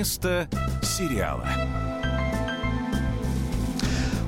Место сериала.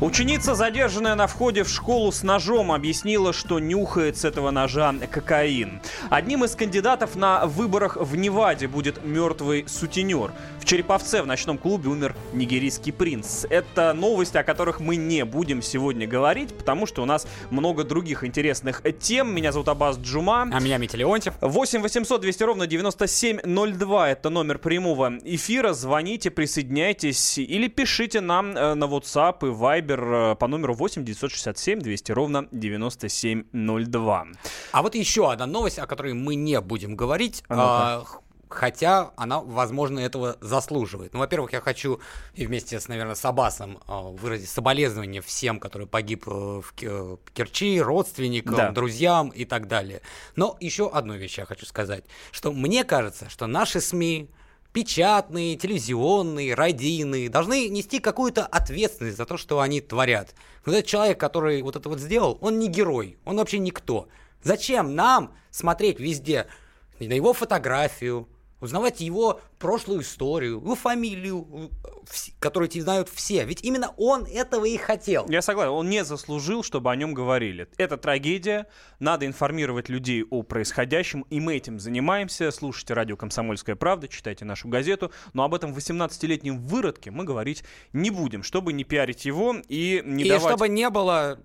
Ученица, задержанная на входе в школу с ножом, объяснила, что нюхает с этого ножа кокаин. Одним из кандидатов на выборах в Неваде будет мертвый сутенер. В Череповце в ночном клубе умер нигерийский принц. Это новости, о которых мы не будем сегодня говорить, потому что у нас много других интересных тем. Меня зовут Абаз Джума. А меня Митя Леонтьев. 8 800 200 ровно 9702. Это номер прямого эфира. Звоните, присоединяйтесь или пишите нам э, на WhatsApp и Viber Viber э, по номеру 8 967 200 ровно 9702. А вот еще одна новость, о которой мы не будем говорить. А, хотя она, возможно, этого заслуживает. Ну, во-первых, я хочу и вместе с, наверное, с Абасом а, выразить соболезнования всем, которые погиб э, в Керчи, родственникам, да. друзьям и так далее. Но еще одну вещь я хочу сказать, что мне кажется, что наши СМИ, печатные, телевизионные, радийные, должны нести какую-то ответственность за то, что они творят. Вот этот человек, который вот это вот сделал, он не герой, он вообще никто. Зачем нам смотреть везде на его фотографию, узнавать его прошлую историю, его фамилию, которую тебе знают все. Ведь именно он этого и хотел. Я согласен, он не заслужил, чтобы о нем говорили. Это трагедия, надо информировать людей о происходящем, и мы этим занимаемся. Слушайте радио «Комсомольская правда», читайте нашу газету, но об этом 18-летнем выродке мы говорить не будем, чтобы не пиарить его и не и давать... чтобы не было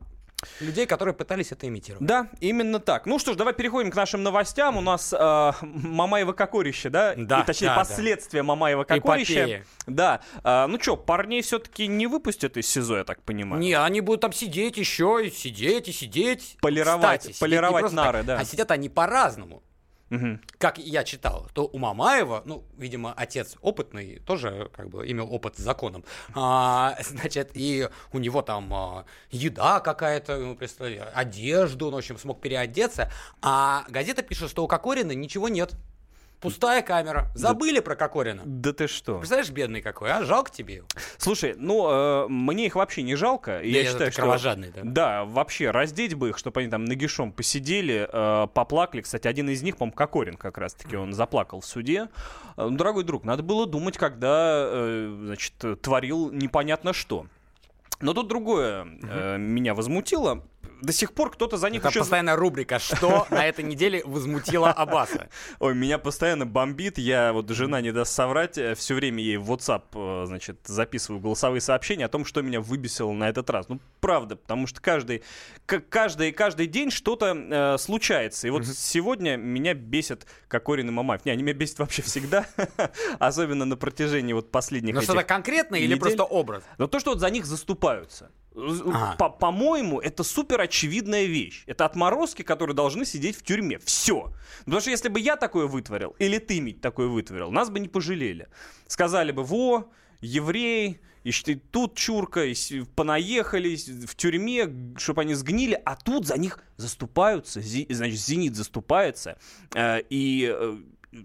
Людей, которые пытались это имитировать. Да, именно так. Ну что ж, давай переходим к нашим новостям. У нас э, Мамаева Кокорище, да? Да. И, точнее, да, последствия да. Мамаева Кокорища. Да. Э, ну что, парней все-таки не выпустят из СИЗО, я так понимаю. Не, они будут там сидеть еще, и сидеть, и сидеть. Полировать, Кстати, полировать нары, так, да. А сидят они по-разному. Угу. Как я читал, то у Мамаева, ну, видимо, отец опытный, тоже как бы имел опыт с законом, а, значит, и у него там а, еда какая-то, ну, одежду, он, в общем, смог переодеться, а газета пишет, что у Кокорина ничего нет. Пустая камера. Забыли да, про Кокорина. Да ты что? Представляешь, бедный какой, а? Жалко тебе Слушай, ну, э, мне их вообще не жалко. Да, я считаю, что... кровожадный, да? Да, вообще, раздеть бы их, чтобы они там нагишом посидели, э, поплакали. Кстати, один из них, по-моему, Кокорин как раз-таки, он заплакал в суде. Э, ну, дорогой друг, надо было думать, когда, э, значит, творил непонятно что. Но тут другое э, меня возмутило до сих пор кто-то за них Это еще... постоянная рубрика «Что на этой неделе возмутило Аббаса?» Ой, меня постоянно бомбит. Я, вот жена не даст соврать, э, все время ей в WhatsApp, э, значит, записываю голосовые сообщения о том, что меня выбесило на этот раз. Ну, правда, потому что каждый, каждый, каждый день что-то э, случается. И вот сегодня меня бесит Кокорин и Мамаев. Не, они меня бесят вообще всегда, особенно на протяжении вот последних Но что-то конкретное или просто образ? Но то, что вот за них заступаются. Ага. По-моему, это супер очевидная вещь. Это отморозки, которые должны сидеть в тюрьме. Все. Потому что если бы я такое вытворил, или ты, Мить, такое вытворил, нас бы не пожалели. Сказали бы, во, еврей, и тут чурка, и понаехали в тюрьме, чтобы они сгнили, а тут за них заступаются, значит, «Зенит» заступается, э, и э,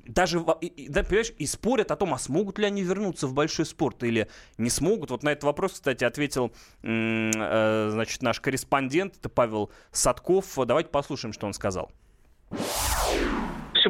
даже, да, понимаешь, и спорят о том, а смогут ли они вернуться в большой спорт или не смогут. Вот на этот вопрос, кстати, ответил, э, значит, наш корреспондент, это Павел Садков. Давайте послушаем, что он сказал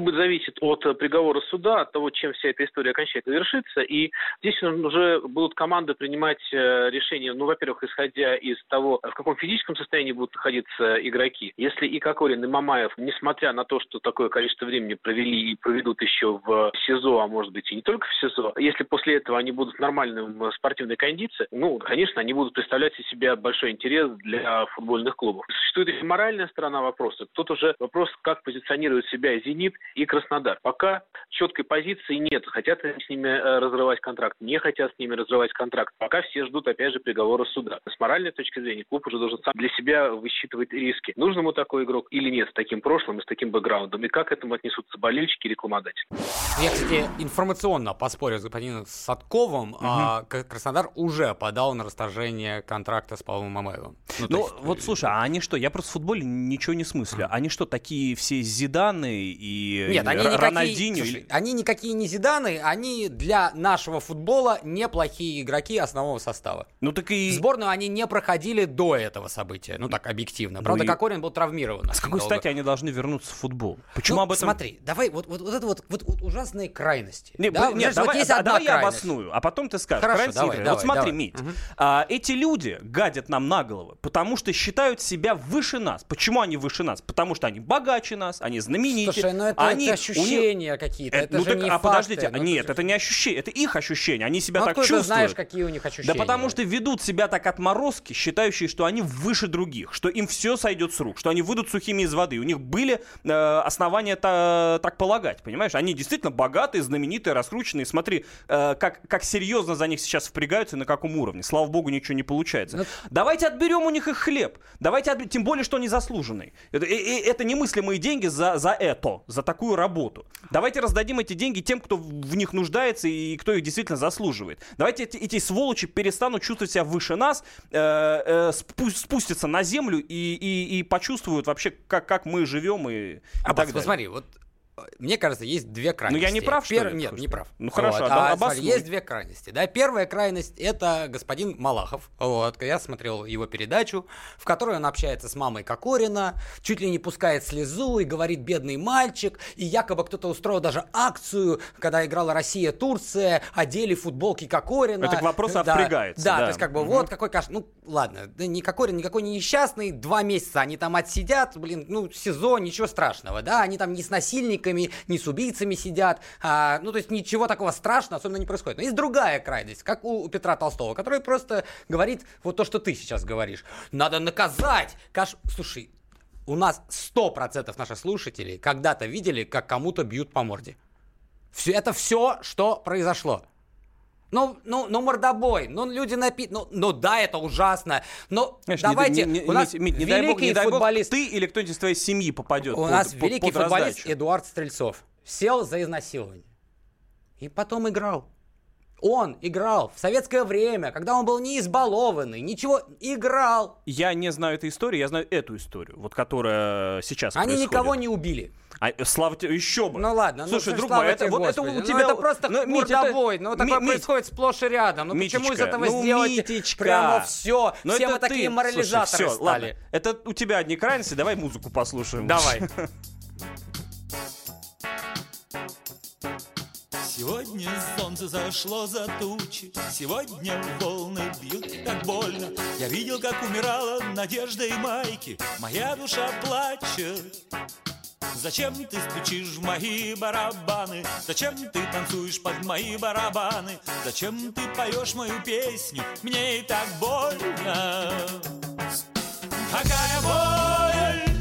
будет зависеть от э, приговора суда, от того, чем вся эта история окончательно завершится. И здесь уже будут команды принимать э, решения, ну, во-первых, исходя из того, в каком физическом состоянии будут находиться игроки. Если и Кокорин, и Мамаев, несмотря на то, что такое количество времени провели и проведут еще в СИЗО, а может быть и не только в СИЗО, если после этого они будут в нормальном э, спортивной кондиции, ну, конечно, они будут представлять из себя большой интерес для футбольных клубов. Существует и моральная сторона вопроса. Тут уже вопрос, как позиционирует себя «Зенит» и Краснодар. Пока четкой позиции нет. Хотят с ними э, разрывать контракт, не хотят с ними разрывать контракт. Пока все ждут, опять же, приговора суда. С моральной точки зрения клуб уже должен сам для себя высчитывать риски. Нужен ему такой игрок или нет с таким прошлым и с таким бэкграундом. И как к этому отнесутся болельщики и рекламодатели. Я, кстати, информационно поспорю с господином Садковым. Угу. А, Краснодар уже подал на расторжение контракта с Павлом Мамаевым. Ну, ну есть... вот слушай, а они что? Я просто в футболе ничего не смыслю. Они что, такие все Зиданы и Месси, Нет, они никакие, слушай, они никакие не Зиданы, они для нашего футбола неплохие игроки основного состава. Ну так и... Сборную они не проходили до этого события, ну так объективно. Ну Правда, и- Кокорин был травмирован. А с какой долго. стати они должны вернуться в футбол? Почему Ну, об этом... Смотри, давай, вот, вот, вот это вот, вот, вот ужасные крайности. Не, да? нет, давай, вот есть а- одна давай я крайность. обосную, а потом ты скажешь. Хорошо, давай, игры. давай, вот смотри, давай. Мить, Мгм. а, эти люди гадят нам на головы, потому что считают себя выше нас. Почему они выше нас? Потому что они богаче нас, они знаменитее. Слушай, ну это, они, это них- ощущения какие-то, Это- это ну же так, не а факты. подождите, ну, нет, ты- это не ощущения, это их ощущения, они себя Ну, так откуда ты чувствуют. знаешь, какие у них ощущения? Да потому что ведут себя так отморозки, считающие, что они выше других, что им все сойдет с рук, что они выйдут сухими из воды. У них были э, основания та- так полагать, понимаешь? Они действительно богатые, знаменитые, раскрученные. Смотри, э, как, как серьезно за них сейчас впрягаются и на каком уровне. Слава богу, ничего не получается. Ну- Давайте отберем у них их хлеб. Давайте отб- Тем более, что они заслуженные. Это, и- и- это немыслимые деньги за, за это, за такую работу. Давайте раздадим эти деньги тем, кто в них нуждается и кто их действительно заслуживает. Давайте эти, эти сволочи перестанут чувствовать себя выше нас, э, э, спу- спустятся на землю и, и, и почувствуют вообще, как, как мы живем и, и А так далее. посмотри, вот мне кажется, есть две крайности. Ну, я не прав, что Пер- ли? Нет, не прав. ну, хорошо, Вот. да, А, смотри, обоснуй. есть две крайности. Да, первая крайность это господин Малахов. Вот, я смотрел его передачу, в которой он общается с мамой Кокорина, чуть ли не пускает слезу и говорит бедный мальчик, и якобы кто-то устроил даже акцию, когда играла Россия-Турция, одели футболки Кокорина. Это к вопросу да, впрягается, Да, да. то есть как бы Мгм. вот какой каш... Ну, ладно, да не Кокорин никакой не несчастный, два месяца они там отсидят, блин, ну, СИЗО, ничего страшного, да, они там не с насильниками, не с убийцами сидят, а, ну, то есть ничего такого страшного особенно не происходит. Но есть другая крайность, как у, у Петра Толстого, который просто говорит вот то, что ты сейчас говоришь. Надо наказать! Каш... Слушай, у нас 100% наших слушателей когда-то видели, как кому-то бьют по морде. Все, это все, что произошло. Ну, ну, ну, мордобой, ну, люди напи... Ну, ну, да, это ужасно, но Знаешь, не- давайте, не, не- у нас Мить, Мить, не дай бог, великий не дай бог, футболист, ты или кто-нибудь из твоей семьи попадет у под- нас под- великий под футболист раздачу. Эдуард Стрельцов сел за изнасилование и потом играл. Он играл в советское время, когда он был не избалованный, ничего, играл. Я не знаю этой истории, я знаю эту историю, вот которая сейчас Они происходит. никого не убили. А, э, слава тебе, еще бы. Ну ладно, Слушай, ну друг мой, это, тебе, вот это у Ну, тебя... это просто ну, Мить, это- мордобой, ну такое Ми- Мить, происходит сплошь и рядом. Ну почему из Митечка, этого ну, сделать Митечка. прямо все? Ну, все это мы такие ты. морализаторы Слушай, ладно. стали. Это у тебя одни крайности, давай музыку послушаем. Давай. Сегодня солнце зашло за тучи, Сегодня волны бьют так больно. Я видел, как умирала надежда и майки, Моя душа плачет. Зачем ты стучишь в мои барабаны? Зачем ты танцуешь под мои барабаны? Зачем ты поешь мою песню? Мне и так больно. Какая боль!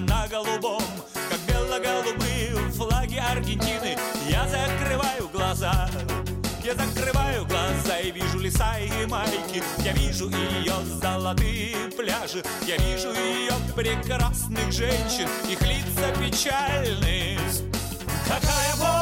На голубом Как бело-голубые флаги Аргентины. Я закрываю глаза я закрываю глаза и вижу леса и майки Я вижу ее золотые пляжи Я вижу ее прекрасных женщин. Их лица печальные Какая боль,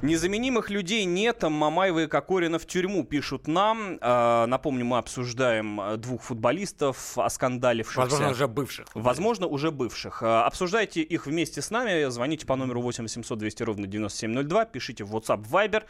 Незаменимых людей нет. Мамаева и Кокорина в тюрьму, пишут нам. Э, напомню, мы обсуждаем э, двух футболистов, оскандалившихся. Возможно, уже бывших. Возможно, уже бывших. Обсуждайте их вместе с нами. Звоните по номеру 8 800 200 ровно 9702. Пишите в WhatsApp Viber.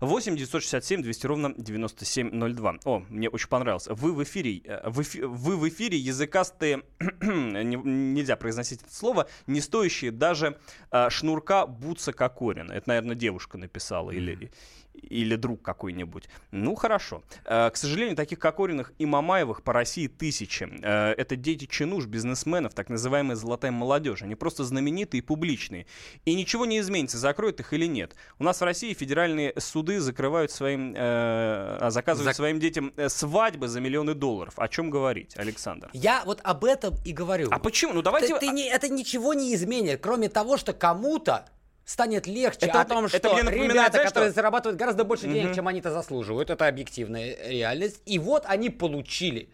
8 967 200 ровно 9702. О, мне очень понравилось. Вы в эфире, э, в эфи, вы в эфире языкастые, нельзя произносить это слово, не стоящие даже э, шнурка Буца Кокорина. Это, наверное, девушка написала или или друг какой-нибудь. Ну, хорошо. Э, к сожалению, таких Кокориных и Мамаевых по России тысячи. Э, это дети чинуш, бизнесменов, так называемая золотая молодежь. Они просто знаменитые и публичные. И ничего не изменится, закроют их или нет. У нас в России федеральные суды закрывают своим, э, заказывают Зак... своим детям свадьбы за миллионы долларов. О чем говорить, Александр? Я вот об этом и говорю. А почему? Ну, давайте... Ты, ты не, это ничего не изменит, кроме того, что кому-то станет легче это, о том, что это ребята, знаешь, которые что... зарабатывают гораздо больше денег, угу. чем они-то заслуживают, это объективная реальность. И вот они получили.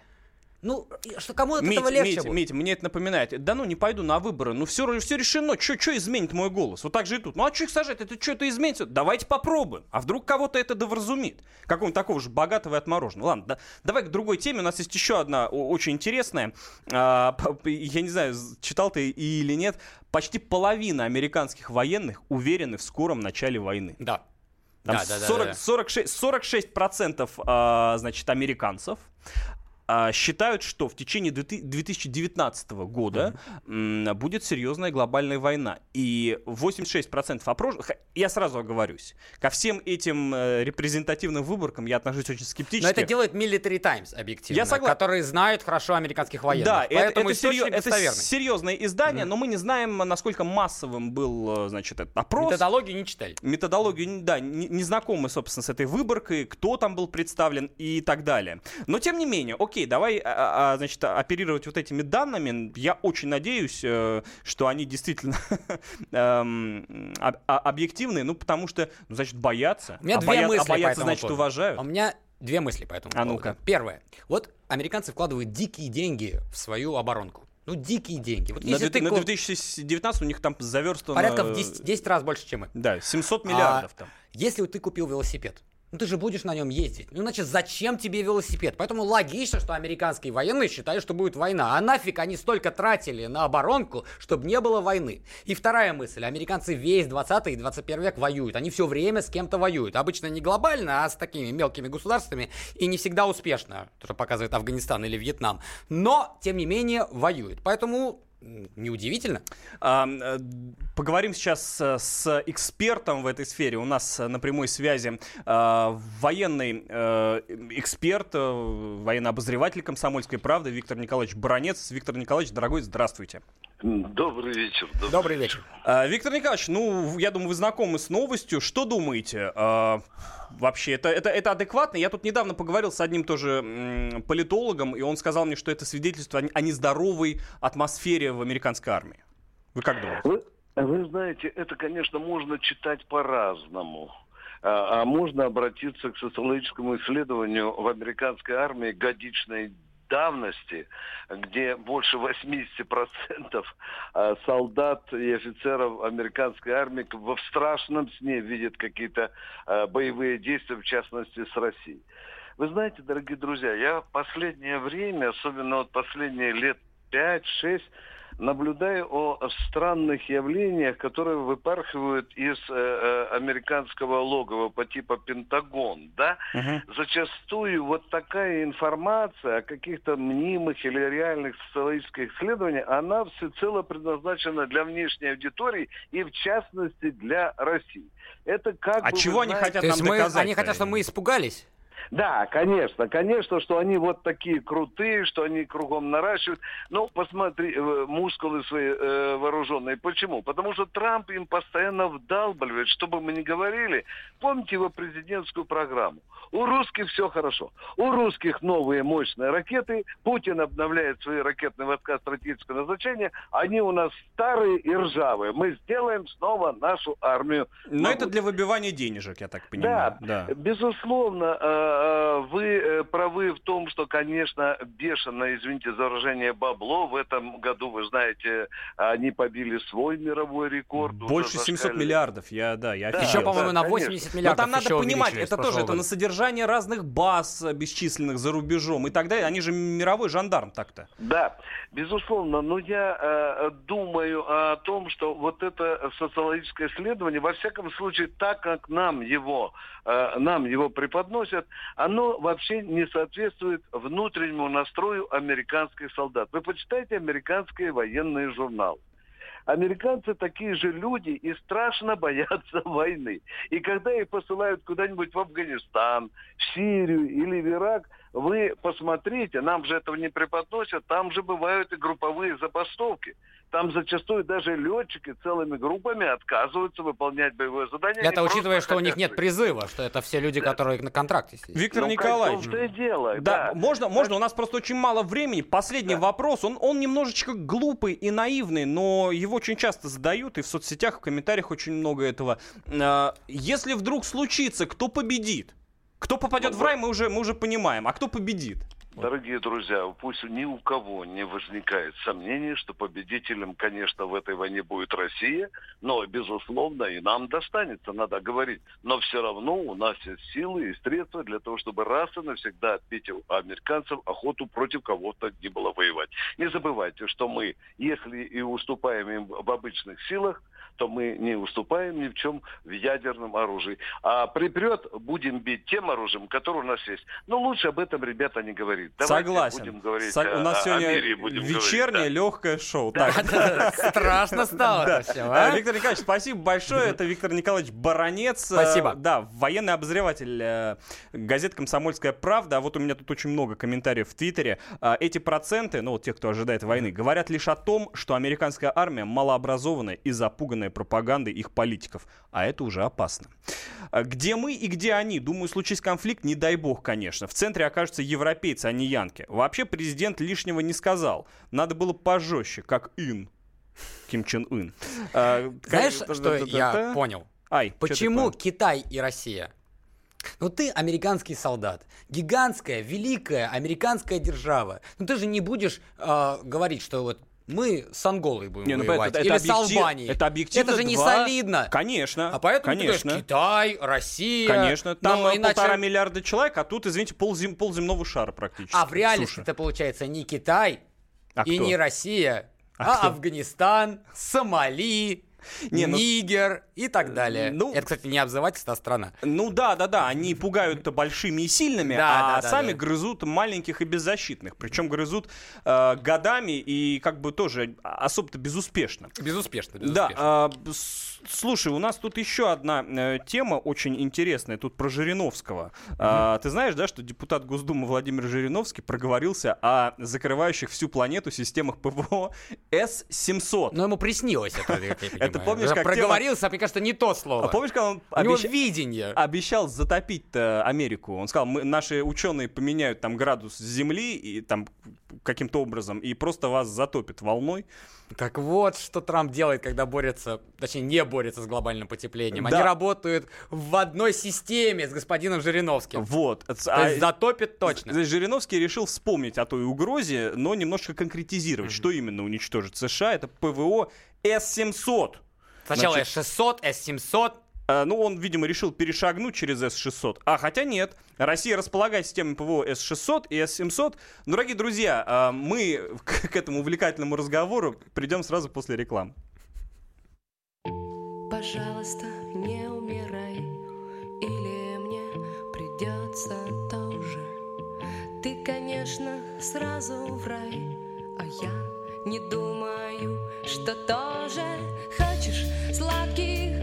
Ну, что кому от Мить, этого легче Мить, будет? Мить, мне это напоминает. Да ну, не пойду на выборы. Ну, все, все решено. Что изменит мой голос? Вот так же и тут. Ну, а что их сажать? Это что это изменится? Давайте попробуем. А вдруг кого-то это довразумит? Какого-нибудь такого же богатого и отмороженного. Ладно, да, давай к другой теме. У нас есть еще одна очень интересная. А, я не знаю, читал ты или нет. Почти половина американских военных уверены в скором начале войны. Да. Там да, 40, да, да, да. 46, 46 процентов, а, значит, американцов а, считают, что в течение 2019 года mm-hmm. будет серьезная глобальная война. И 86% опрошенных, я сразу оговорюсь, ко всем этим э, репрезентативным выборкам я отношусь очень скептически. Но это делает Military Times, объективно, я согла... которые знают хорошо американских военных. Да, Поэтому это, это, серьез... это серьезное издание, mm-hmm. но мы не знаем, насколько массовым был, э, значит, этот опрос. Методологию не читали. Методологию, да, не, не знакомы, собственно, с этой выборкой, кто там был представлен и так далее. Но, тем не менее, окей, окей, давай, а, а, а, значит, оперировать вот этими данными. Я очень надеюсь, э, что они действительно эм, объективные, ну, потому что, ну, значит, боятся. У меня а две боя... мысли а боятся, значит, поводу. уважают. У меня две мысли по этому а ну-ка. Первое. Вот американцы вкладывают дикие деньги в свою оборонку. Ну, дикие деньги. Вот на, ты... на 2019 у них там заверстано... Порядка в 10, 10 раз больше, чем мы. Да, 700 миллиардов а, там. Если ты купил велосипед, ну ты же будешь на нем ездить. Ну значит, зачем тебе велосипед? Поэтому логично, что американские военные считают, что будет война. А нафиг они столько тратили на оборонку, чтобы не было войны. И вторая мысль. Американцы весь 20 и 21 век воюют. Они все время с кем-то воюют. Обычно не глобально, а с такими мелкими государствами. И не всегда успешно, что показывает Афганистан или Вьетнам. Но, тем не менее, воюют. Поэтому Неудивительно. А, поговорим сейчас с экспертом в этой сфере. У нас на прямой связи а, военный эксперт, военный обозреватель комсомольской правды Виктор Николаевич Баранец. Виктор Николаевич, дорогой, здравствуйте. Добрый вечер. Добрый, добрый вечер. Виктор Николаевич, ну, я думаю, вы знакомы с новостью. Что думаете? Вообще, это, это, это адекватно? Я тут недавно поговорил с одним тоже политологом, и он сказал мне, что это свидетельство о нездоровой атмосфере в американской армии. Вы как думаете? Вы, вы знаете, это, конечно, можно читать по-разному. А, а можно обратиться к социологическому исследованию в американской армии годичной давности, где больше 80% а, солдат и офицеров американской армии в страшном сне видят какие-то а, боевые действия, в частности, с Россией. Вы знаете, дорогие друзья, я последнее время, особенно вот последние лет 5-6, наблюдаю о странных явлениях, которые выпархивают из э, э, американского логова по типу Пентагон, да, uh-huh. зачастую вот такая информация о каких-то мнимых или реальных социологических исследованиях, она всецело предназначена для внешней аудитории и в частности для России. Это как а бы, чего они знаете, хотят нам мы, доказать? Они хотят, чтобы мы испугались? Да, конечно, конечно, что они вот такие крутые, что они кругом наращивают. Ну, посмотри, э, мускулы свои э, вооруженные. Почему? Потому что Трамп им постоянно вдалбливает, чтобы мы не говорили. Помните его президентскую программу? У русских все хорошо. У русских новые мощные ракеты. Путин обновляет свои ракетные войска стратегического назначения. Они у нас старые и ржавые. Мы сделаем снова нашу армию. Но это для выбивания денежек, я так понимаю. Да, да. безусловно. Э, вы э, правы в том, что, конечно, бешено, извините за выражение, бабло. В этом году, вы знаете, они побили свой мировой рекорд. Больше 700 миллиардов, я, да, я да, Еще, по-моему, на 80 миллиардов Но там надо понимать, это тоже это на содержание разных баз бесчисленных за рубежом и так далее. Они же мировой жандарм так-то. Да, безусловно. Но я э, думаю о том, что вот это социологическое исследование, во всяком случае, так как нам его, э, нам его преподносят, оно вообще не соответствует внутреннему настрою американских солдат. Вы почитайте американские военные журналы. Американцы такие же люди и страшно боятся войны. И когда их посылают куда-нибудь в Афганистан, в Сирию или в Ирак, вы посмотрите, нам же этого не преподносят, там же бывают и групповые забастовки. Там зачастую даже летчики целыми группами отказываются выполнять боевое задание. Это учитывая, что у них нет призыва, что это все люди, да. которые на контракте сидят. Виктор ну, Николаевич. Как дело, да, да. Можно, можно, у нас просто очень мало времени. Последний да. вопрос, он, он немножечко глупый и наивный, но его очень часто задают, и в соцсетях, в комментариях очень много этого. А, если вдруг случится, кто победит? Кто попадет ну, в рай, мы уже, мы уже понимаем. А кто победит? Дорогие друзья, пусть ни у кого не возникает сомнений, что победителем, конечно, в этой войне будет Россия, но, безусловно, и нам достанется, надо говорить. Но все равно у нас есть силы и средства для того, чтобы раз и навсегда отбить у американцев охоту против кого-то не было воевать. Не забывайте, что мы, если и уступаем им в обычных силах, то мы не уступаем ни в чем в ядерном оружии. А припрет, будем бить тем оружием, которое у нас есть. Но лучше об этом ребята не говорить. Давайте Согласен. Будем говорить Со- о, у нас сегодня вечернее говорить, да. легкое шоу. Страшно стало? Виктор Николаевич, спасибо большое. Это Виктор Николаевич Баранец. Спасибо. Да, военный обозреватель э, газет «Комсомольская правда». А вот у меня тут очень много комментариев в Твиттере. А, эти проценты, ну вот те, кто ожидает войны, говорят лишь о том, что американская армия малообразованная и запуганная собственной пропагандой их политиков. А это уже опасно. А где мы и где они? Думаю, случись конфликт, не дай бог, конечно. В центре окажутся европейцы, а не янки. Вообще президент лишнего не сказал. Надо было пожестче, как Ин. Ким Чен Ын. А, Знаешь, что я понял? Ай, Почему Китай и Россия? Ну ты американский солдат, гигантская, великая американская держава. Ну ты же не будешь э, говорить, что вот мы с Анголой будем не, ну, воевать. Это, это Или объектив, с Албанией. Это объективно Это же не солидно. Конечно. А поэтому конечно. ты говоришь, Китай, Россия. Конечно. Там но иначе... полтора миллиарда человек, а тут, извините, ползем, полземного шара практически. А в реальности это получается не Китай а и кто? не Россия, а, а Афганистан, Сомали, не, ну, Нигер и так далее. Ну, Это, кстати, не обзывательство, а страна. Ну да, да, да, они пугают большими и сильными, да, а да, сами да. грызут маленьких и беззащитных. Причем грызут э, годами и как бы тоже особо-то безуспешно. Безуспешно, безуспешно. Да, э, слушай, у нас тут еще одна э, тема очень интересная, тут про Жириновского. Угу. Э, ты знаешь, да, что депутат Госдумы Владимир Жириновский проговорился о закрывающих всю планету системах ПВО С-700. Но ему приснилось это, это помнишь, как проговорился, тема... мне кажется, не то слово. А помнишь, как он обещал затопить Америку? Он сказал, наши ученые поменяют там градус Земли и там каким-то образом и просто вас затопит волной. Так вот, что Трамп делает, когда борется, точнее, не борется с глобальным потеплением. Да. Они работают в одной системе с господином Жириновским. Вот. То а... есть затопит точно. Жириновский решил вспомнить о той угрозе, но немножко конкретизировать, mm-hmm. что именно уничтожит США. Это ПВО С-700. Сначала Значит, S600, S700. Э, ну, он, видимо, решил перешагнуть через S600. А хотя нет. Россия располагает системой ПВО S600 и S700. Ну, дорогие друзья, э, мы к этому увлекательному разговору придем сразу после рекламы. Пожалуйста, не умирай, или мне придется тоже. Ты, конечно, сразу в рай, а я не думаю, что тоже хочешь сладких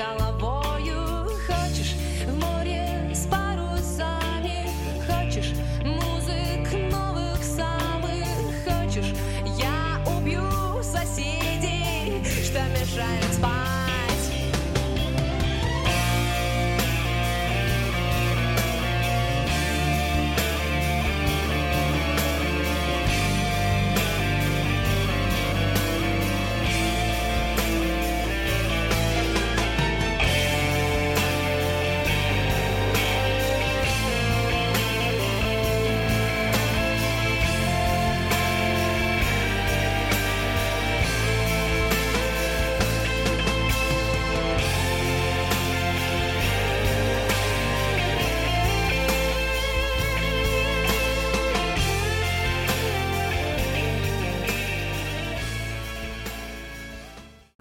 с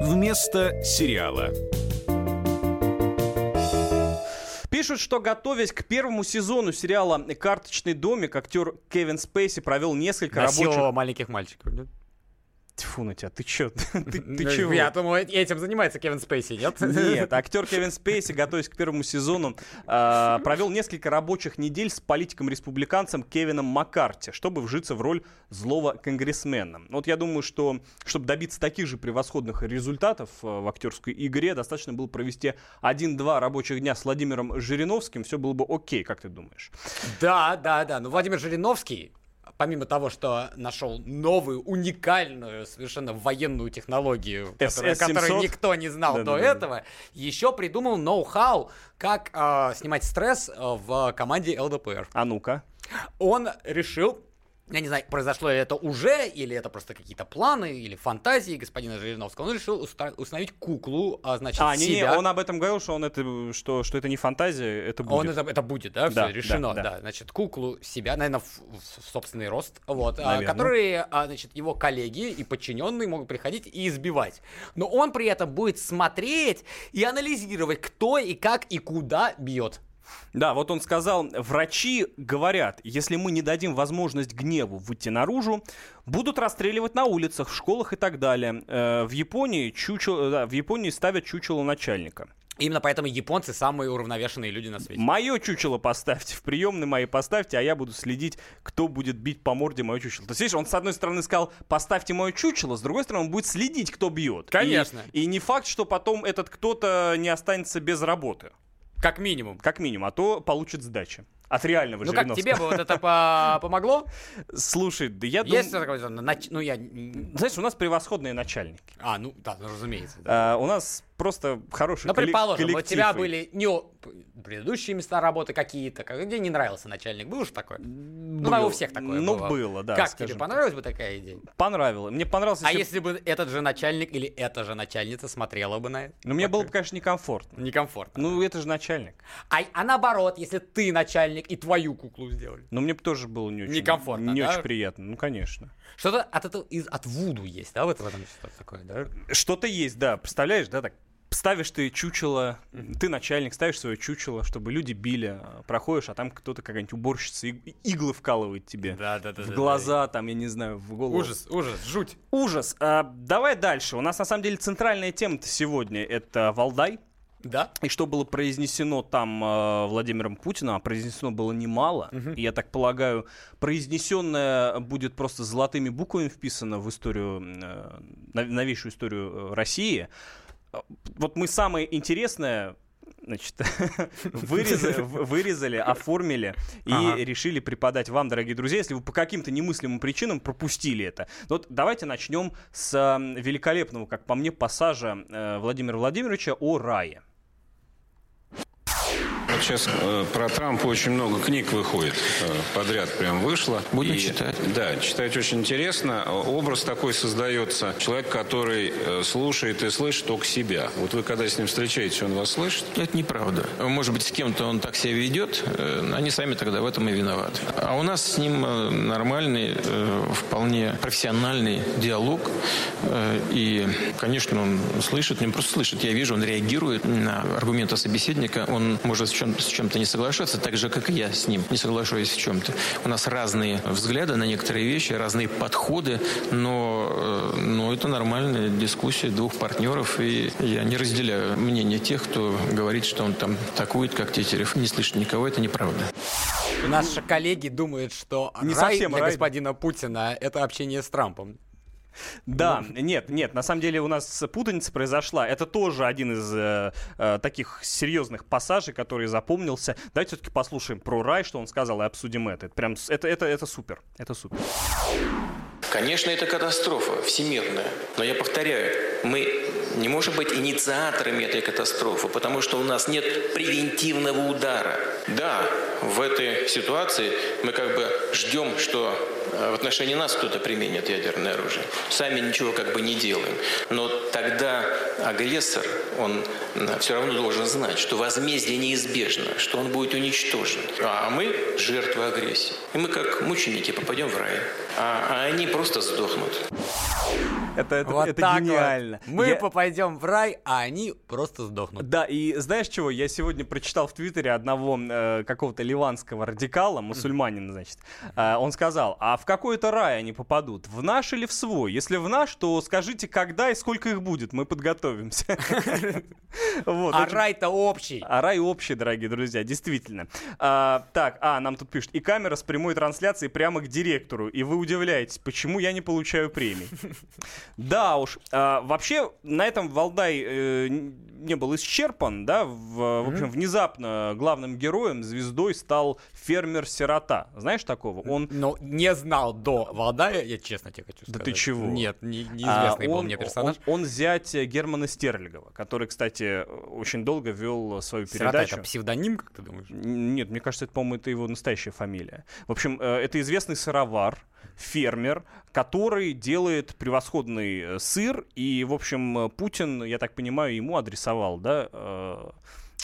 Вместо сериала. Пишут, что готовясь к первому сезону сериала «Карточный домик», актер Кевин Спейси провел несколько Насиловал рабочих... маленьких мальчиков. нет? Тьфу на тебя, ты чё? Ты, ты Ну, чего? Я думаю, этим занимается Кевин Спейси, нет? Нет, актер Кевин Спейси, готовясь к первому сезону, а, провел несколько рабочих недель с политиком-республиканцем Кевином Маккарти, чтобы вжиться в роль злого конгрессмена. Вот я думаю, что чтобы добиться таких же превосходных результатов э, в актерской игре, достаточно было провести один-два рабочих дня с Владимиром Жириновским, все было бы окей, как ты думаешь? Да, да, да. Ну, Владимир Жириновский, помимо того, что нашел новую, уникальную, совершенно военную технологию, которая- SS-700? которую никто не знал до Да-да-да. этого, еще придумал ноу-хау, как э, снимать стресс э, в команде ЛДПР. А ну-ка. Он решил, я не знаю, произошло ли это уже, или это просто какие-то планы, или фантазии господина Жириновского, он решил уста- установить куклу, а, значит, А, не, не, себя. он об этом говорил, что он это, что, что это не фантазия, это будет. Он это, это будет, да, Да, все решено, да, да, да. Значит, куклу себя, наверное, в, в собственный рост, вот, а, Наверно. которые, а, значит, его коллеги и подчиненные могут приходить и избивать. Но он при этом будет смотреть и анализировать, кто и как и куда бьет. Да, вот он сказал, врачи говорят, если мы не дадим возможность гневу выйти наружу, будут расстреливать на улицах, в школах и так далее. Э, в Японии чучело, да, в Японии ставят чучело начальника. Именно поэтому японцы самые уравновешенные люди на свете. Мое чучело поставьте, в приемной моей поставьте, а я буду следить, кто будет бить по морде мое чучело. То есть, видишь, он с одной стороны сказал, поставьте мое чучело, с другой стороны, он будет следить, кто бьет. И- Конечно. И, не факт, что потом этот кто-то не останется без работы. Как минимум. Как минимум, а то получит сдачи. От реального Ну как тебе бы вот это по- помогло? Слушай, да я Есть думаю... такое, нач- ну я... Знаешь, у нас превосходные начальники. А, ну да, ну, разумеется. да. А, у нас просто хороший Ну, колле- предположим, вот у коллектив. тебя были не о- предыдущие места работы какие-то, как- где не нравился начальник. Было же такое? Ну, да, у всех такое Ну, было. было, да, Как скажем тебе, так. понравилась бы такая идея? Понравилось. Мне понравилось, А если... если бы этот же начальник или эта же начальница смотрела бы на это? Ну, мне было бы, конечно, некомфортно. Некомфортно. Ну, это же начальник. А, а наоборот, если ты начальник и твою куклу сделали. Но мне бы тоже было не очень... Некомфортно, Не да? очень приятно. Ну, конечно. Что-то от этого, из, от Вуду есть, да, вот в этом что-то такое, да? Что-то есть, да. Представляешь, да, так ставишь ты чучело, ты начальник, ставишь свое чучело, чтобы люди били, а, проходишь, а там кто-то, какая-нибудь уборщица, иг- иглы вкалывает тебе Да, да, да. в глаза, там, я не знаю, в голову. Ужас, ужас, жуть. Ужас. А, давай дальше. У нас, на самом деле, центральная тема сегодня — это Валдай. Да? И что было произнесено там э, Владимиром Путиным, а произнесено было немало, и я так полагаю, произнесенное будет просто золотыми буквами вписано в историю, э, нов- новейшую историю э, России. Вот мы самое интересное значит, вырезали, вырезали, оформили и Ага. решили преподать вам, дорогие друзья, если вы по каким-то немыслимым причинам пропустили это. Вот давайте начнем с великолепного, как по мне, пассажа э, Владимира Владимировича о рае. Сейчас э, про Трампа очень много книг выходит. э, подряд прям вышло. Будем И, читать. Да, читать очень интересно. Образ такой создается. Человек, который э, слушает и слышит только себя. Вот вы когда с ним встречаетесь, он вас слышит? Это неправда. Может быть, с кем-то он так себя ведет, э, они сами тогда в этом и виноваты. А у нас с ним э, нормальный, э, вполне профессиональный диалог. И, конечно, он слышит, не просто слышит. Я вижу, он реагирует на аргументы собеседника. Он может с чем- с чем-то не соглашаться, так же, как и я с ним не соглашаюсь в чем-то. У нас разные взгляды на некоторые вещи, разные подходы, но, э, но это нормальная дискуссия двух партнеров, и я не разделяю мнение тех, кто говорит, что он там такует, как Тетерев, не слышит никого, это неправда. Наши коллеги думают, что Не рай совсем для рай. господина Путина — это общение с Трампом. Да, нет, нет, на самом деле у нас путаница произошла. Это тоже один из э, э, таких серьезных пассажей, который запомнился. Давайте все-таки послушаем про рай, что он сказал, и обсудим это. Это прям, это, это, это супер, это супер. Конечно, это катастрофа всемирная. Но я повторяю, мы не можем быть инициаторами этой катастрофы, потому что у нас нет превентивного удара. Да, в этой ситуации мы как бы ждем, что в отношении нас кто-то применит ядерное оружие. Сами ничего как бы не делаем. Но тогда агрессор, он все равно должен знать, что возмездие неизбежно, что он будет уничтожен. А мы жертвы агрессии. И мы как мученики попадем в рай. А, а они просто сдохнут. Это, это, вот это так вот. гениально. Мы Я- попадем в рай, а они просто сдохнут. Да, и знаешь чего? Я сегодня прочитал в Твиттере одного э, какого-то ливанского радикала, мусульманина, значит. Э, он сказал, а в какой-то рай они попадут? В наш или в свой? Если в наш, то скажите, когда и сколько их будет, мы подготовимся. Вот, А рай-то общий. а рай общий, дорогие друзья, действительно. А, так, а, нам тут пишут. И камера с прямой трансляцией прямо к директору. И вы удивляетесь, почему я не получаю премии. Да уж. а, вообще, на этом Валдай э, не был исчерпан, да. В, в общем, внезапно главным героем, звездой стал фермер-сирота. Знаешь такого? Он Но не знал до Валдая, я честно тебе хочу Да сказать. ты чего? Нет, не- А, неизвестный был он, мне персонаж. Он, он зять э, Германа Стерлигова, который, кстати, очень долго вел свою Сирота передачу. это псевдоним, как ты думаешь? Нет, мне кажется, это, по-моему, это его настоящая фамилия. В общем, э, это известный сыровар, фермер, который делает превосходный э, сыр, и, в общем, э, Путин, я так понимаю, ему адресовал, да, э,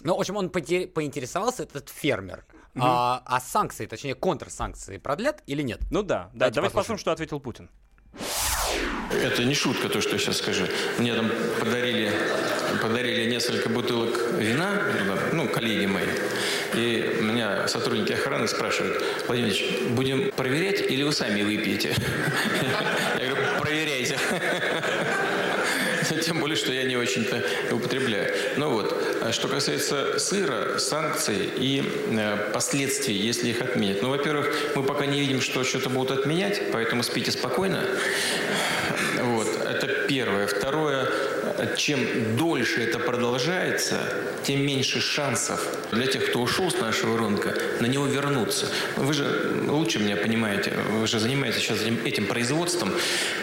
Ну, в общем, он поинтересовался, этот фермер, а, а санкции, точнее, контрсанкции продлят или нет? ну да, да, Давайте давайте послушаем. посмотрим, что ответил Путин. Это не шутка, то, что я сейчас скажу. Мне там подарили, подарили несколько бутылок вина, ну, коллеги мои. И меня сотрудники охраны спрашивают, Владимир будем проверять или вы сами выпьете? Я говорю, проверяйте. Тем более, что я не очень-то употребляю. Ну вот, а что касается сыра, санкций и э, последствий, если их отменят. Ну, во-первых, мы пока не видим, что что-то будут отменять, поэтому спите спокойно. Вот, это первое. Второе, чем дольше это продолжается, тем меньше шансов для тех, кто ушел с нашего рынка, на него вернуться. Вы же лучше меня понимаете, вы же занимаетесь сейчас этим, этим производством,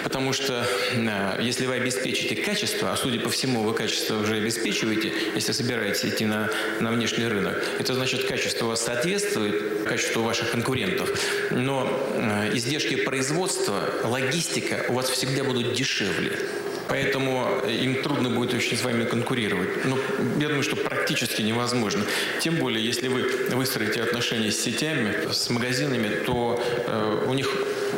потому что э, если вы обеспечите качество, а судя по всему, вы качество уже обеспечиваете, если собираетесь идти на, на внешний рынок, это значит, качество у вас соответствует качеству ваших конкурентов, но э, издержки производства, логистика у вас всегда будут дешевле. Поэтому им трудно будет очень с вами конкурировать. Ну, я думаю, что практически невозможно. Тем более, если вы выстроите отношения с сетями, с магазинами, то э, у них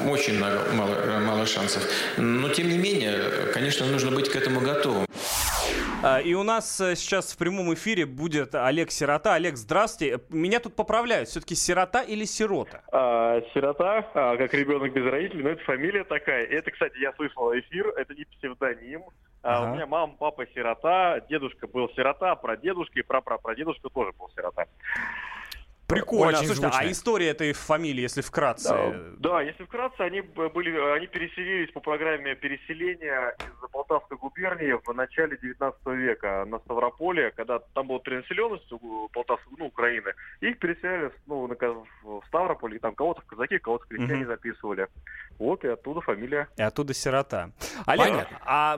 очень мало, мало, мало шансов. Но, тем не менее, конечно, нужно быть к этому готовым. А, И у нас э, сейчас в прямом эфире будет Олег Сирота. Олег, здравствуйте. Меня тут поправляют. Все-таки сирота или сирота? А, сирота, а, как ребенок без родителей, но это фамилия такая. Это, кстати, я слышал эфир, это не псевдоним. А, Ага. У меня мама, папа сирота, дедушка был сирота, прадедушка и прапрапрадедушка тоже был сирота. Прикольно. Очень Слушайте, а звучно. история этой фамилии, если вкратце? Да, да, если вкратце, они были, они переселились по программе переселения из Полтавской губернии в начале 19 века на Ставрополе, когда там была перенаселенность у Полтавской, ну, Украины. Их переселяли ну, на в Ставрополь, и там кого-то в казаки, кого-то в крестьяне Мгм. записывали. Вот и оттуда фамилия. И оттуда сирота. Олег, Понятно. а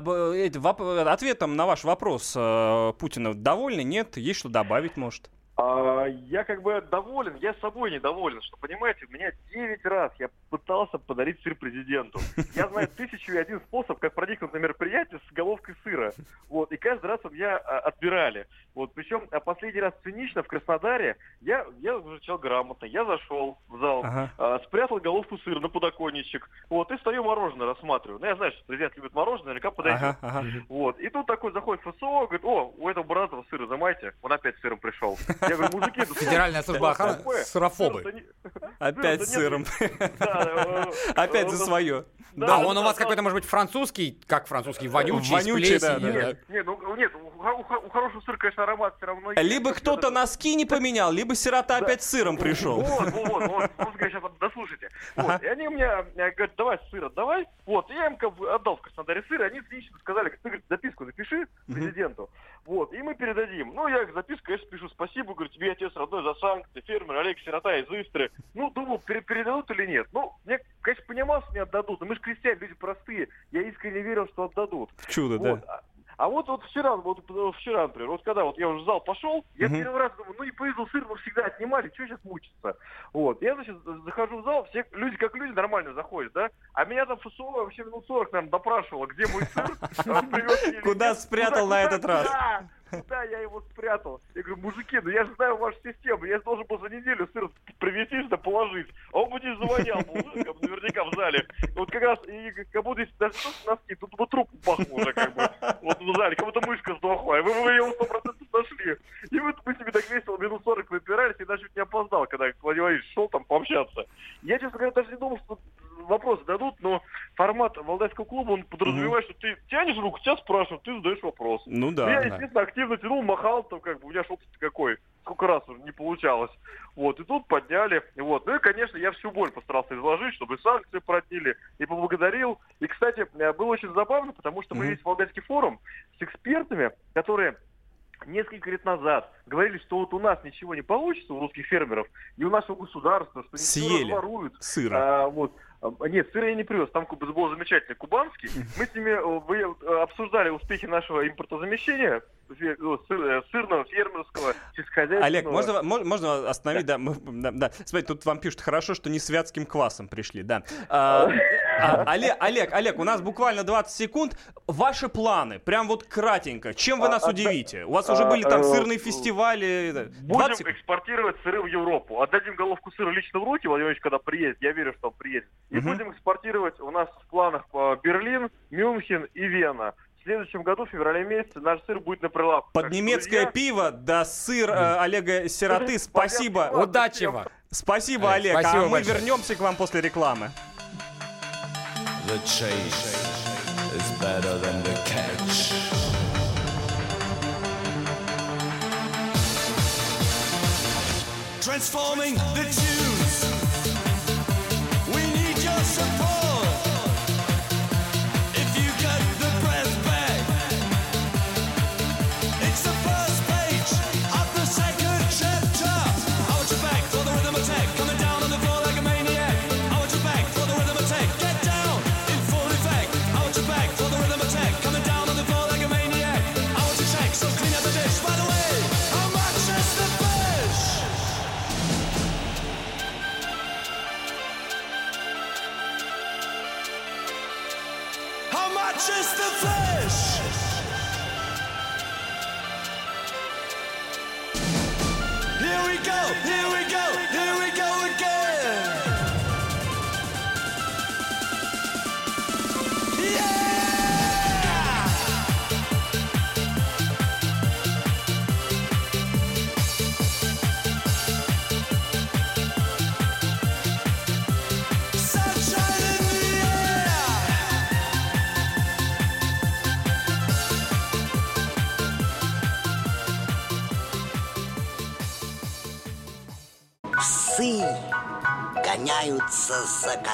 ответом на ваш вопрос э, Путина довольны? Нет? Есть что добавить, может? А, я как бы доволен, я собой недоволен, что, понимаете, меня 9 раз я пытался подарить сыр президенту. Я знаю тысячу и один способ, как проникнуть на мероприятие с головкой сыра. Вот, и каждый раз у меня а, отбирали. Вот, причем а, последний раз цинично в Краснодаре я, я человек грамотно, я зашел в зал, Ага. а, спрятал головку сыра на подоконничек, вот, и стою мороженое рассматриваю. Ну, я знаю, что президент любит мороженое, наверняка подойдет. Ага, ага. Вот. И тут такой заходит ФСО, говорит, о, у этого Баратова сыра замайте. Он опять с сыром пришел. Я говорю, мужики, да Федеральная служба что охраны сырофобы. Опять сыром. Опять за свое. Да, он у вас какой-то, может быть, французский, как французский, вонючий, Вонючий, да, да. Нет, ну, нет, у, хо- у хо- у хорошего сыра, конечно, аромат все равно есть. Либо кто-то носки не поменял, либо сирота опять с сыром пришел. Вот, вот, вот, сейчас дослушайте. Вот, и они мне э, говорят, давай сыр отдавай. Вот, я им как бы отдал в Краснодаре сыр, и они цинично сказали, ты, говорит, записку напиши президенту. Вот, и мы передадим. Ну, я записку, конечно, пишу спасибо, говорю, тебе отец родной за санкции, фермер Олег Сирота из Истры. Ну, думал, пере- передадут или нет. Ну, мне, конечно, понимал, что не отдадут, но мы же крестьяне, люди простые. Я искренне верил, что отдадут. Чудо, Вот. да. А- вот, вот вчера, вот вчера, например, вот когда вот я уже в зал пошел, я Мгм. первый раз думаю, ну не повезло, сыр ну, всегда отнимали, что сейчас мучиться? Вот, я, значит, захожу в зал, все люди как люди нормально заходят, да? А меня там ФСО вообще минут 40, наверное, допрашивала, где мой сыр, а, Куда спрятал на этот раз? Да, я его спрятал? Я говорю, мужики, ну я же знаю вашу систему, я же должен был за неделю сыр привезти сюда, положить. А он бы не завонял, бы наверняка в зале. Вот как раз, и как будто если даже тут носки, тут бы труп пахнул уже, как бы. Вот в зале, как будто мышка сдохла, и вы бы ее сто процентов нашли. И вот мы себе так весело минут 40 выпирались, и даже чуть не опоздал, когда Владимир Владимирович шел там пообщаться. Я, честно говоря, даже не думал, что вопросы дадут, но формат Валдайского клуба, он подразумевает, что ты тянешь руку, тебя спрашивают, ты задаешь вопрос. Ну Ну, я, да. да. естественно, активно тянул, махал, там, как бы, у меня что-то какой, сколько раз уже не получалось. Вот, и тут подняли, вот. Ну и, конечно, я всю боль постарался изложить, чтобы санкции продлили, и поблагодарил. И, кстати, э, было очень забавно, потому что мы Мгм. есть Волгальский форум с экспертами, которые несколько лет назад говорили, что вот у нас ничего не получится, у русских фермеров, и у нашего государства, что Съели разворуют. сыра. А, вот. А, Нет, сыра я не привез, там куб- был замечательный кубанский. Мы с ними э, вы, э, обсуждали успехи нашего импортозамещения ну, сыр- э, сырного, фермерского, сельскохозяйственного. Олег, можно, мо- можно остановить, да, мы- да, да. Смотри, тут вам пишут, хорошо, что не с вятским квасом пришли, да. А, а, Олег, Олег, Олег, у нас буквально 20 секунд. Ваши планы, прям вот кратенько. Чем вы А, нас а, удивите? У вас уже а, были там э, сырные фестивали. да. 20 Будем секунд. экспортировать сыры в Европу. Отдадим головку сыра лично в руки, Владимир Ильич, когда приедет. Я верю, что он приедет. И будем экспортировать у нас в планах по Берлин, Мюнхен и Вена. В следующем году, в феврале месяце, наш сыр будет на прилавке. Под немецкое друзья, пиво, да сыр э, Олега Сироты. Спасибо. Удачи вам. Спасибо, Олег, Олег. спасибо а мы большое. вернемся к вам после рекламы. The chase is better than the catch. Transforming the tunes. We need your support.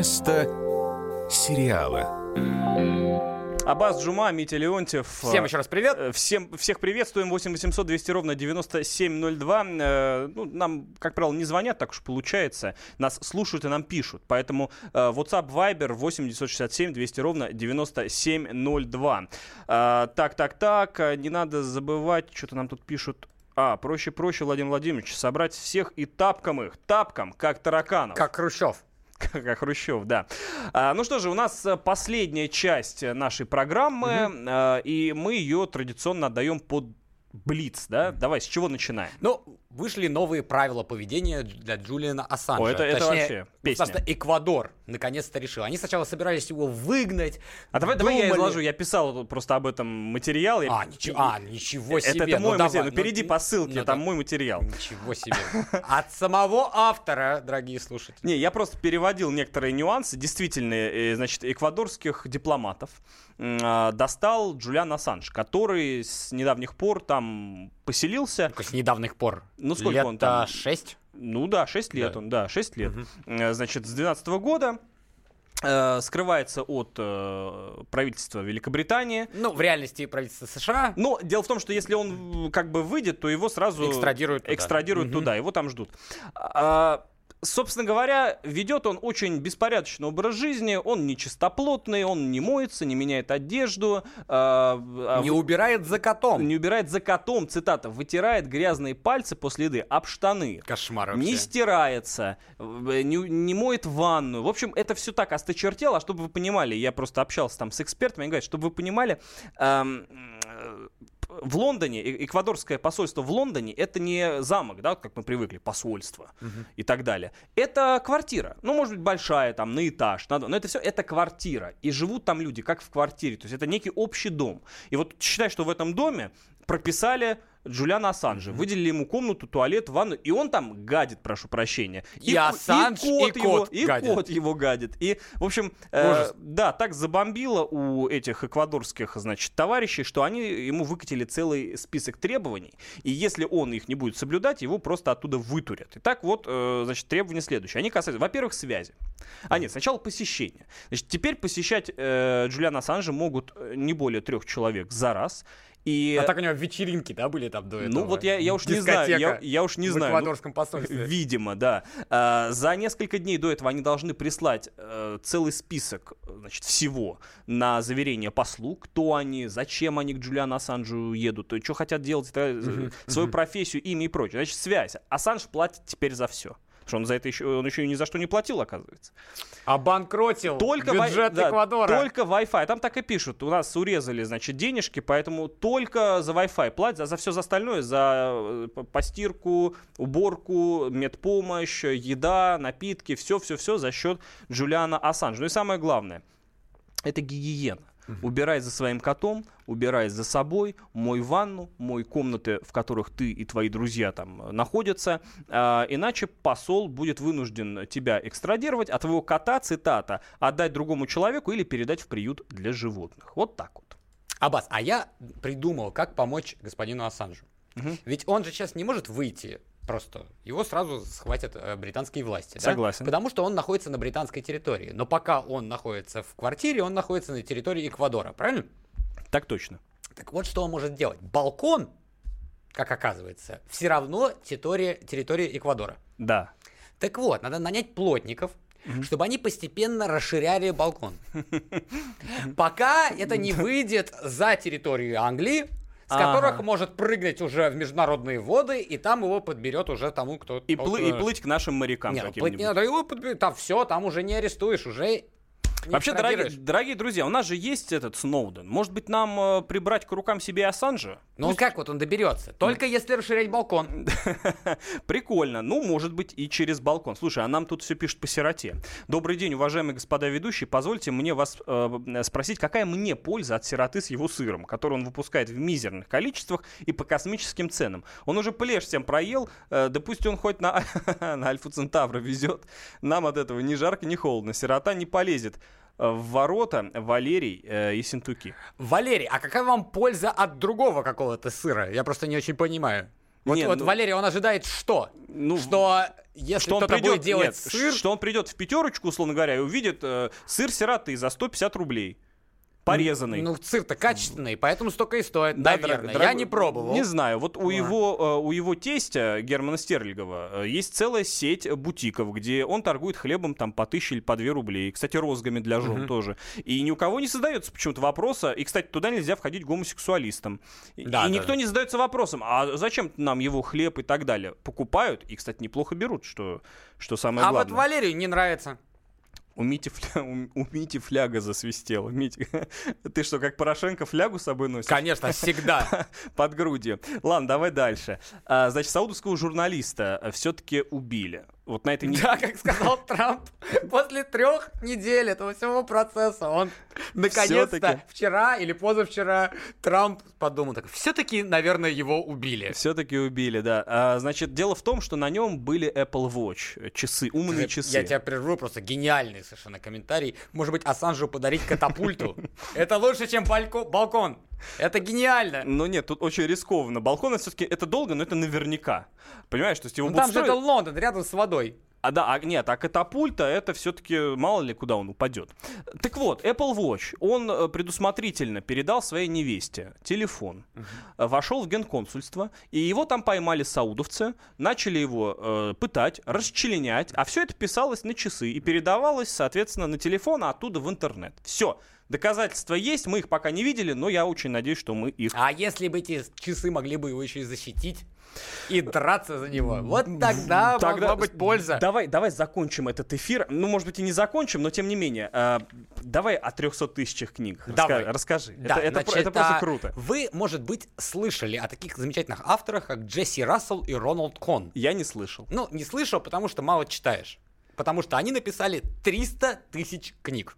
Вместо сериала. Абаз Джума, Митя Леонтьев. Всем еще раз привет. Э, Всем, всех приветствуем. 8 800 200 ровно 9702. Э, ну, нам, как правило, не звонят, так уж получается. Нас слушают и нам пишут. Поэтому э, WhatsApp, Viber 8 967 200 ровно 9702. Э, так, так, так. э, Не надо забывать, что-то нам тут пишут. А, проще, проще, Владимир Владимирович, собрать всех и тапком их. Тапком, как тараканов. Как Хрущев. Как Хрущев, да. А, ну что же, у нас э, последняя часть э, нашей программы, э, и мы ее традиционно отдаем под Блиц, да? Давай, с чего начинаем? Ну, вышли новые правила поведения для Джулиана Ассанжа. О, это- это вообще песня. Просто Эквадор наконец-то решил. Они сначала собирались его выгнать. А давай, давай я думали- изложу. Я писал просто об этом материал. Я- А, ничего, а, ничего Это, себе. это мой ну, материал. давай, Ну, перейди ну, по ссылке, ну, там да. мой материал. Ничего себе. От самого автора, дорогие слушатели. Не, я просто переводил некоторые нюансы. Действительно, э, значит, эквадорских дипломатов а, достал Джулиан Ассанж, который с недавних пор там поселился. С недавних пор. Ну, сколько Лет, он там? шесть? Ну да, 6 лет Да. он, да, 6 лет. Э, Значит, с 12 года э, скрывается от э, правительства Великобритании. Ну, в реальности правительство США. Но дело в том, что если он м, как бы выйдет, то его сразу Экстрадируют туда. экстрадируют Мгм. туда, его там ждут. А, Собственно говоря, ведет он очень беспорядочный образ жизни, он не чистоплотный, он не моется, не меняет одежду. а Не убирает за котом. не убирает за котом, цитата, вытирает грязные пальцы после еды об штаны. Кошмар Не вообще. стирается, э, не, не моет ванну. В общем, это все так осточертело. А чтобы вы понимали, я просто общался там с экспертами, они говорят, чтобы вы понимали, эм, э, в Лондоне, э- эквадорское посольство в Лондоне, это не замок, да, как мы привыкли, посольство и так далее. Это квартира. Ну, может быть, большая, там, на этаж, на дом. Но это все, это квартира. И живут там люди, как в квартире. То есть это некий общий дом. И вот считай, что в этом доме прописали Джулиана Ассанжа. Выделили ему комнату, туалет, ванну, и он там гадит, прошу прощения. И ко- Ассанж, и его, кот и гадит. кот его гадит. И, в общем, э, да, так забомбило у этих эквадорских, значит, товарищей, что они ему выкатили целый список требований, и если он их не будет соблюдать, его просто оттуда вытурят. Итак, вот, э, значит, требования следующие. Они касаются, во-первых, связи. А нет, сначала посещение. Значит, теперь посещать э, Джулиана Ассанжа могут э, не более трех человек за раз. И... А так у него вечеринки, да, были там до этого? Ну вот я, я уж не знаю, я, Дискотека я уж не в знаю. ну, эквадорском посольстве. Видимо, да. А, за несколько дней до этого они должны прислать э, целый список значит, всего на заверение послу, кто они, зачем они к Джулиану Ассанжу едут, то что хотят делать, э, свою профессию, имя и прочее. Значит, связь. Ассанж платит теперь за все. Потому что он за это еще, он еще и ни за что не платил, оказывается. Обанкротил Только вай- бюджет да, Эквадора. Только Wi-Fi. Там так и пишут. У нас урезали, значит, денежки, поэтому только за Wi-Fi платят, а за все за остальное, за э, постирку, уборку, медпомощь, еда, напитки, все-все-все за счет Джулиана Ассанжа. Ну и самое главное, это гигиена. Убирай за своим котом, убирай за собой, мой ванну, мой комнаты, в которых ты и твои друзья там э, находятся. А, иначе посол будет вынужден тебя экстрадировать, а твоего кота, цитата, отдать другому человеку или передать в приют для животных. Вот так вот. Аббас, а я придумал, как помочь господину Ассанжу. Ведь он же сейчас не может выйти просто. Его сразу схватят э, британские власти. да? Согласен. Потому что он находится на британской территории. Но пока он находится в квартире, он находится на территории Эквадора, правильно? Так точно. Так вот, что он может делать. Балкон, как оказывается, все равно территория, территория Эквадора. Да. Так вот, надо нанять плотников, чтобы они постепенно расширяли балкон. Пока это не выйдет за территорию Англии, с Ага. которых может прыгнуть уже в международные воды, и там его подберет уже тому, кто... И, плы- и плыть к нашим морякам Не, ну, плыть не надо, его подберет, там все, там уже не арестуешь, уже не Вообще, дорогие, дорогие друзья, у нас же есть этот Сноуден. Может быть, нам э, прибрать к рукам себе Ассанжа? Ну он как вот он доберется? Только если расширять балкон. Прикольно. Ну, может быть, и через балкон. Слушай, а нам тут все пишут по сироте. Добрый день, уважаемые господа ведущие. Позвольте мне вас э, спросить, какая мне польза от сироты с его сыром, который он выпускает в мизерных количествах и по космическим ценам. Он уже плешь всем проел, э, да пусть он хоть на, на Альфа Центавра везет. Нам от этого ни жарко, ни холодно. Сирота не полезет в ворота Валерий э, и Синтуки. Валерий, а какая вам польза от другого какого-то сыра? Я просто не очень понимаю. Вот, Не, вот ну- Валерий, он ожидает что? Ну, что если что он придет, будет делать нет, сыр, что он придет в пятерочку, условно говоря, и увидит э, сыр сироты за 150 рублей. Порезанный. ну сыр-то качественный, поэтому столько и стоит, Да, наверное. дорог- Я не пробовал. Не знаю. Вот у Да. его, э, у его тестя, Германа Стерлигова, э, есть целая сеть бутиков, где он торгует хлебом там по тысяче или по две рублей. Кстати, розгами для жен Мгм. тоже. И ни у кого не задается почему-то вопроса. И, кстати, туда нельзя входить гомосексуалистам. Да, и да, никто да. не задается вопросом, а зачем нам его хлеб и так далее? Покупают и, кстати, неплохо берут, что, что самое а вот главное. Валерию не нравится. У Мити, фля... у- Мити фляга засвистела. Мити, ты что, как Порошенко флягу с собой носишь? Конечно, всегда. Под грудью. Ладно, давай дальше. А, значит, саудовского журналиста все-таки убили. Вот на этой неделе... Да, как сказал Трамп, после трех недель этого всего процесса он наконец-то вчера или позавчера Трамп подумал так, все-таки, наверное, его убили. Все-таки убили, да. А, значит, дело в том, что на нем были Apple Watch, часы, умные часы. Я тебя прерву, просто гениальный совершенно комментарий. Может быть, Ассанжу подарить катапульту? Это лучше, чем балько- балкон. Это гениально. Но нет, тут очень рискованно. Балкон это все-таки это долго, но это наверняка. Понимаешь, то есть его Ну, будут там же это строить- Лондон, рядом с водой. А да, а нет, а катапульта это все-таки мало ли куда он упадет. Так вот, Apple Watch, он э, предусмотрительно передал своей невесте телефон, э, вошел в генконсульство, и его там поймали саудовцы, начали его э, пытать, расчленять, а все это писалось на часы и передавалось, соответственно, на телефон, а оттуда в интернет. Все. Доказательства есть, мы их пока не видели, но я очень надеюсь, что мы их А если бы эти часы могли бы его еще и защитить и драться за него, вот тогда, могла быть польза. Давай, давай закончим этот эфир. Ну, может быть, и не закончим, но тем не менее. э, давай о 300 тысячах книг. Давай. Расскажи. Да, это, это значит, это просто а, круто. Вы, может быть, слышали о таких замечательных авторах, как Джесси Рассел и Роналд Кон. Я не слышал. Ну, не слышал, потому что мало читаешь. Потому что они написали 300 тысяч книг.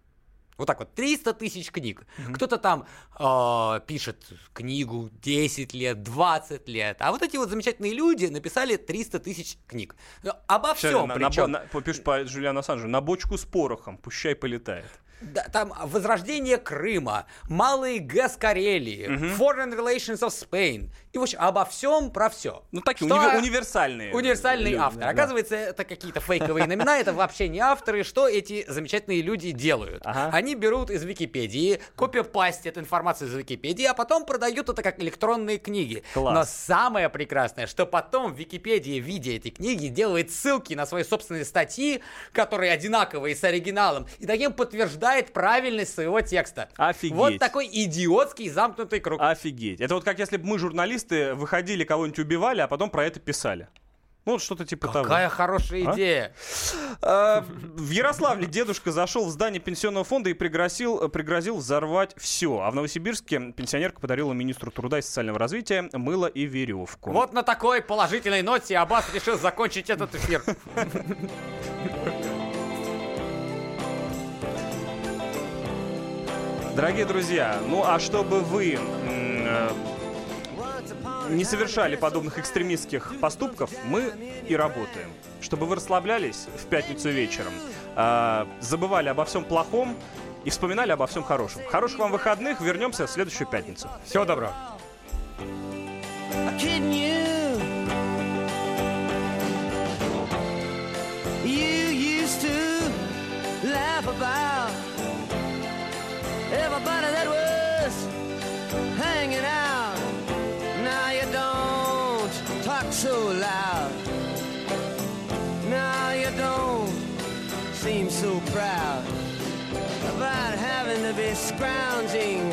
Вот так вот, 300 тысяч книг. Кто-то там э, пишет книгу 10 лет, 20 лет. А вот эти вот замечательные люди написали 300 тысяч книг. Ну, Обо Щас, всем на- на- причем. на- попишешь по Джулиану Ассанжу. На бочку с порохом. Пущай полетает. Да, там возрождение Крыма, малый ГЭС Карелии, Foreign Relations of Spain. И, в общем, обо всем про все. Ну, такие униver- универсальные. Универсальный люди, автор. да. Оказывается, это какие-то фейковые имена, это вообще не авторы. Что эти замечательные люди делают? Они берут из Википедии, копипастят информацию из Википедии, а потом продают это как электронные книги. Класс. Но самое прекрасное, что потом Википедия в виде этой книги делает ссылки на свои собственные статьи, которые одинаковые с оригиналом, и таким подтверждает правильность своего текста. Офигеть. Вот такой идиотский замкнутый круг. Офигеть. Это вот как если бы мы, журналисты, выходили, кого-нибудь убивали, а потом про это писали. Ну, вот что-то типа того. Какая хорошая А? идея. А, В Ярославле дедушка зашел в здание пенсионного фонда и пригрозил, пригрозил взорвать все. А в Новосибирске пенсионерка подарила министру труда и социального развития мыло и веревку. Вот на такой положительной ноте Аббас решил закончить этот эфир. Дорогие друзья, ну а чтобы вы э, не совершали подобных экстремистских поступков, мы и работаем. Чтобы вы расслаблялись в пятницу вечером, э, забывали обо всем плохом и вспоминали обо всем хорошем. Хороших вам выходных, вернемся в следующую пятницу. Всего доброго. Laugh about grounding.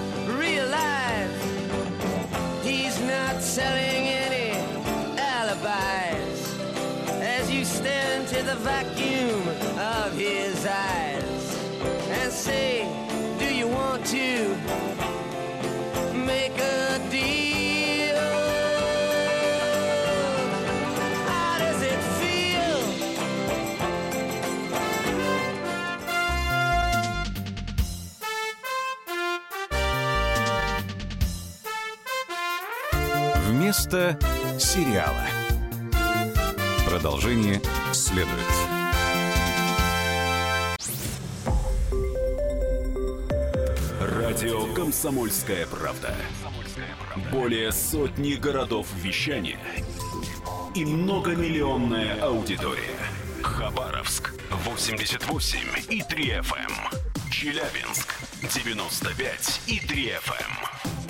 Вместо сериала. Продолжение следует. Радио «Комсомольская правда». Более сотни городов вещания и многомиллионная аудитория. Хабаровск 88 и 3 FM. Челябинск 95 и 3 FM.